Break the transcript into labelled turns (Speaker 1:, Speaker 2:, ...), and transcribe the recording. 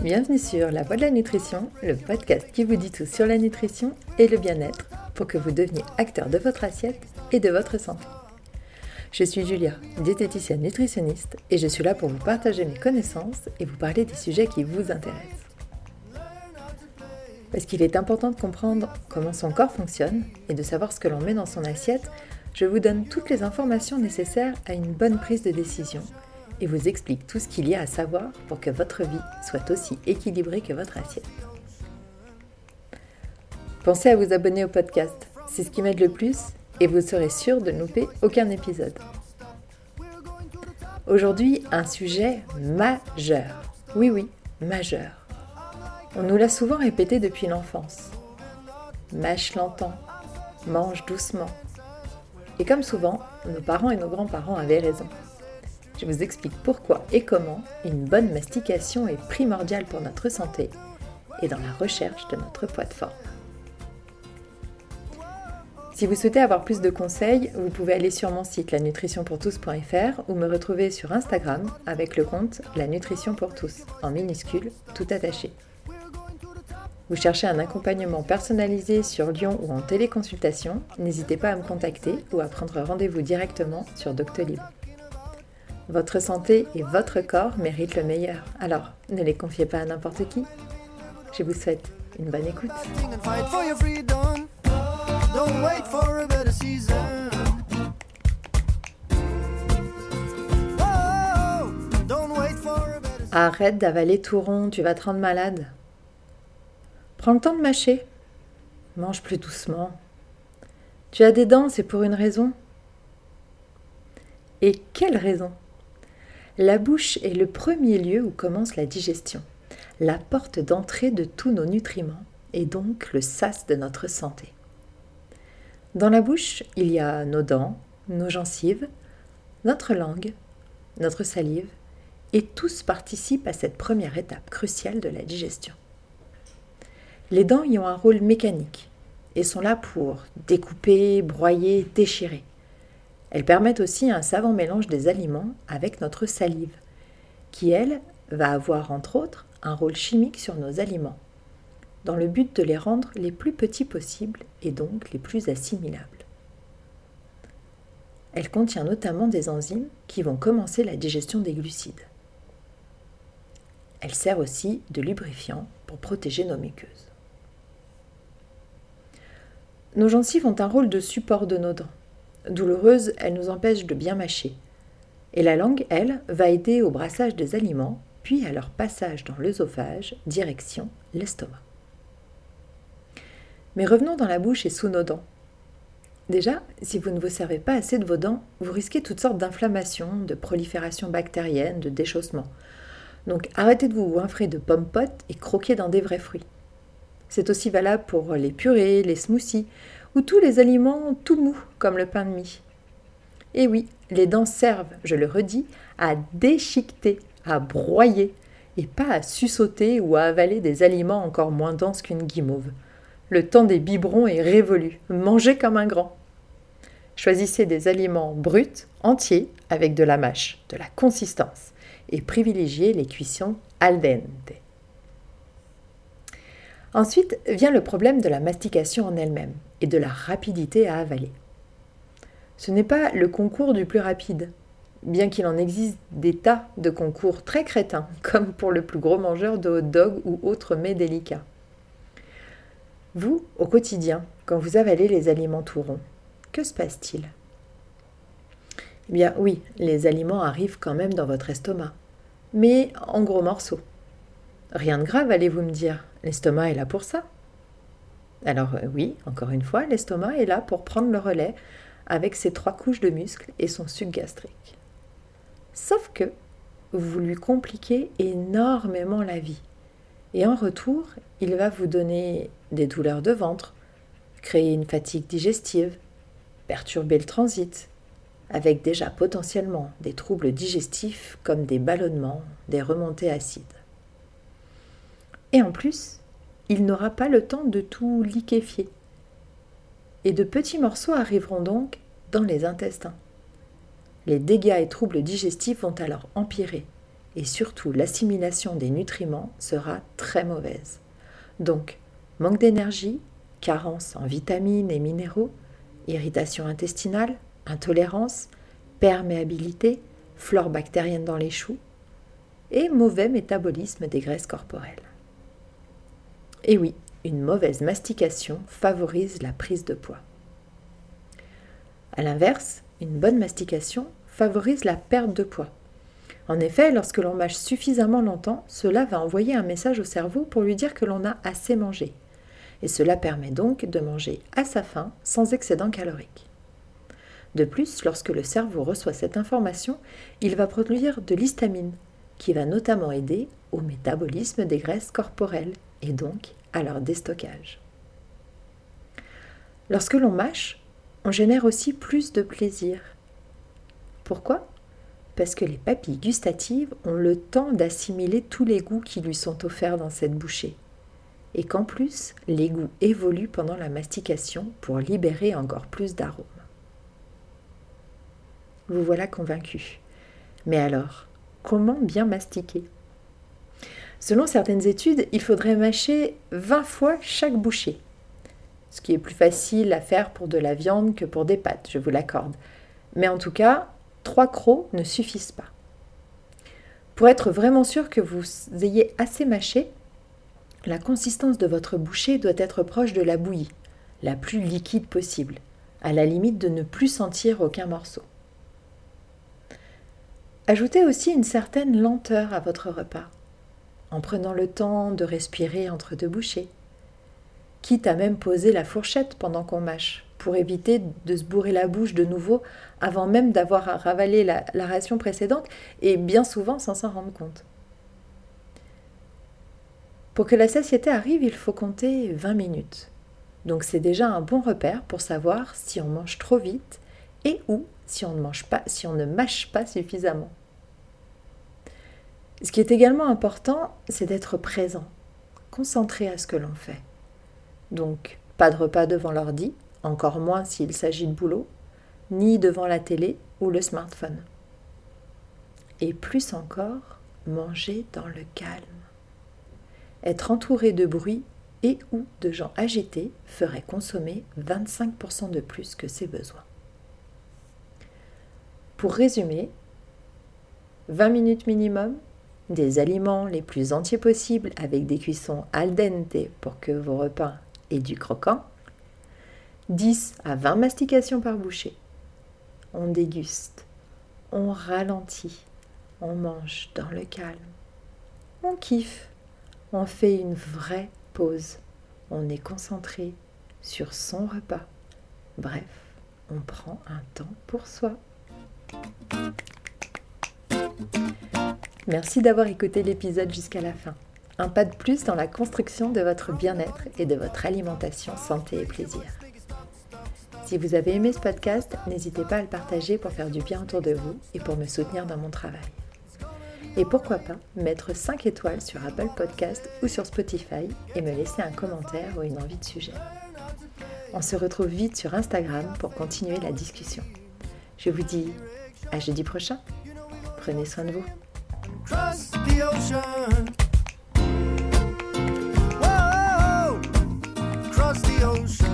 Speaker 1: Bienvenue sur La Voix de la Nutrition, le podcast qui vous dit tout sur la nutrition et le bien-être pour que vous deveniez acteur de votre assiette et de votre santé. Je suis Julia, diététicienne nutritionniste, et je suis là pour vous partager mes connaissances et vous parler des sujets qui vous intéressent. Parce qu'il est important de comprendre comment son corps fonctionne et de savoir ce que l'on met dans son assiette, je vous donne toutes les informations nécessaires à une bonne prise de décision et vous explique tout ce qu'il y a à savoir pour que votre vie soit aussi équilibrée que votre assiette. Pensez à vous abonner au podcast, c'est ce qui m'aide le plus et vous serez sûr de ne louper aucun épisode. Aujourd'hui, un sujet majeur. Oui, oui, majeur. On nous l'a souvent répété depuis l'enfance. Mâche lentement, mange doucement. Et comme souvent, nos parents et nos grands-parents avaient raison. Je vous explique pourquoi et comment une bonne mastication est primordiale pour notre santé et dans la recherche de notre poids de forme. Si vous souhaitez avoir plus de conseils, vous pouvez aller sur mon site lanutritionpourtous.fr ou me retrouver sur Instagram avec le compte La Nutrition pour tous, en minuscule, tout attaché. Vous cherchez un accompagnement personnalisé sur Lyon ou en téléconsultation, n'hésitez pas à me contacter ou à prendre rendez-vous directement sur Doctolib. Votre santé et votre corps méritent le meilleur, alors ne les confiez pas à n'importe qui. Je vous souhaite une bonne écoute. Arrête d'avaler tout rond, tu vas te rendre malade. Prends le temps de mâcher. Mange plus doucement. Tu as des dents, c'est pour une raison. Et quelle raison? La bouche est le premier lieu où commence la digestion, la porte d'entrée de tous nos nutriments et donc le sas de notre santé. Dans la bouche, il y a nos dents, nos gencives, notre langue, notre salive, et tous participent à cette première étape cruciale de la digestion. Les dents y ont un rôle mécanique et sont là pour découper, broyer, déchirer. Elles permettent aussi un savant mélange des aliments avec notre salive, qui, elle, va avoir entre autres un rôle chimique sur nos aliments, dans le but de les rendre les plus petits possibles et donc les plus assimilables. Elle contient notamment des enzymes qui vont commencer la digestion des glucides. Elle sert aussi de lubrifiant pour protéger nos muqueuses. Nos gencives ont un rôle de support de nos dents. Douloureuse, elle nous empêche de bien mâcher. Et la langue, elle, va aider au brassage des aliments, puis à leur passage dans l'œsophage, direction l'estomac. Mais revenons dans la bouche et sous nos dents. Déjà, si vous ne vous servez pas assez de vos dents, vous risquez toutes sortes d'inflammations, de prolifération bactérienne, de déchaussement. Donc arrêtez de vous goinfrer de pommes potes et croquez dans des vrais fruits. C'est aussi valable pour les purées, les smoothies ou tous les aliments tout mous comme le pain de mie. Et oui, les dents servent, je le redis, à déchiqueter, à broyer, et pas à sussauter ou à avaler des aliments encore moins denses qu'une guimauve. Le temps des biberons est révolu, mangez comme un grand. Choisissez des aliments bruts, entiers, avec de la mâche, de la consistance, et privilégiez les cuissons al dente. Ensuite vient le problème de la mastication en elle-même et de la rapidité à avaler. Ce n'est pas le concours du plus rapide, bien qu'il en existe des tas de concours très crétins, comme pour le plus gros mangeur de hot dog ou autres mets délicats. Vous, au quotidien, quand vous avalez les aliments tout ronds, que se passe-t-il? Eh bien oui, les aliments arrivent quand même dans votre estomac, mais en gros morceaux. Rien de grave, allez-vous me dire, l'estomac est là pour ça. Alors euh, oui, encore une fois, l'estomac est là pour prendre le relais avec ses trois couches de muscles et son suc gastrique. Sauf que vous lui compliquez énormément la vie. Et en retour, il va vous donner des douleurs de ventre, créer une fatigue digestive, perturber le transit, avec déjà potentiellement des troubles digestifs comme des ballonnements, des remontées acides. Et en plus, il n'aura pas le temps de tout liquéfier. Et de petits morceaux arriveront donc dans les intestins. Les dégâts et troubles digestifs vont alors empirer, et surtout l'assimilation des nutriments sera très mauvaise. Donc, manque d'énergie, carence en vitamines et minéraux, irritation intestinale, intolérance, perméabilité, flore bactérienne dans les choux et mauvais métabolisme des graisses corporelles. Et oui, une mauvaise mastication favorise la prise de poids. A l'inverse, une bonne mastication favorise la perte de poids. En effet, lorsque l'on mâche suffisamment longtemps, cela va envoyer un message au cerveau pour lui dire que l'on a assez mangé. Et cela permet donc de manger à sa faim sans excédent calorique. De plus, lorsque le cerveau reçoit cette information, il va produire de l'histamine, qui va notamment aider au métabolisme des graisses corporelles et donc à leur déstockage. Lorsque l'on mâche, on génère aussi plus de plaisir. Pourquoi? Parce que les papilles gustatives ont le temps d'assimiler tous les goûts qui lui sont offerts dans cette bouchée. Et qu'en plus, les goûts évoluent pendant la mastication pour libérer encore plus d'arômes. Vous voilà convaincu. Mais alors, comment bien mastiquer? Selon certaines études, il faudrait mâcher 20 fois chaque bouchée. Ce qui est plus facile à faire pour de la viande que pour des pâtes, je vous l'accorde. Mais en tout cas, trois crocs ne suffisent pas. Pour être vraiment sûr que vous ayez assez mâché, la consistance de votre bouchée doit être proche de la bouillie, la plus liquide possible, à la limite de ne plus sentir aucun morceau. Ajoutez aussi une certaine lenteur à votre repas en prenant le temps de respirer entre deux bouchées, quitte à même poser la fourchette pendant qu'on mâche, pour éviter de se bourrer la bouche de nouveau avant même d'avoir ravalé la, la ration précédente et bien souvent sans s'en rendre compte. Pour que la satiété arrive, il faut compter 20 minutes. Donc c'est déjà un bon repère pour savoir si on mange trop vite et ou si on ne mange pas, si on ne mâche pas suffisamment. Ce qui est également important, c'est d'être présent, concentré à ce que l'on fait. Donc, pas de repas devant l'ordi, encore moins s'il s'agit de boulot, ni devant la télé ou le smartphone. Et plus encore, manger dans le calme. Être entouré de bruit et ou de gens agités ferait consommer 25% de plus que ses besoins. Pour résumer, 20 minutes minimum, des aliments les plus entiers possibles avec des cuissons al dente pour que vos repas aient du croquant, 10 à 20 mastications par bouchée. On déguste, on ralentit, on mange dans le calme, on kiffe, on fait une vraie pause, on est concentré sur son repas. Bref, on prend un temps pour soi. Merci d'avoir écouté l'épisode jusqu'à la fin. Un pas de plus dans la construction de votre bien-être et de votre alimentation santé et plaisir. Si vous avez aimé ce podcast, n'hésitez pas à le partager pour faire du bien autour de vous et pour me soutenir dans mon travail. Et pourquoi pas mettre 5 étoiles sur Apple Podcast ou sur Spotify et me laisser un commentaire ou une envie de sujet. On se retrouve vite sur Instagram pour continuer la discussion. Je vous dis à jeudi prochain. Prenez soin de vous. Cross the ocean. Whoa, cross the ocean.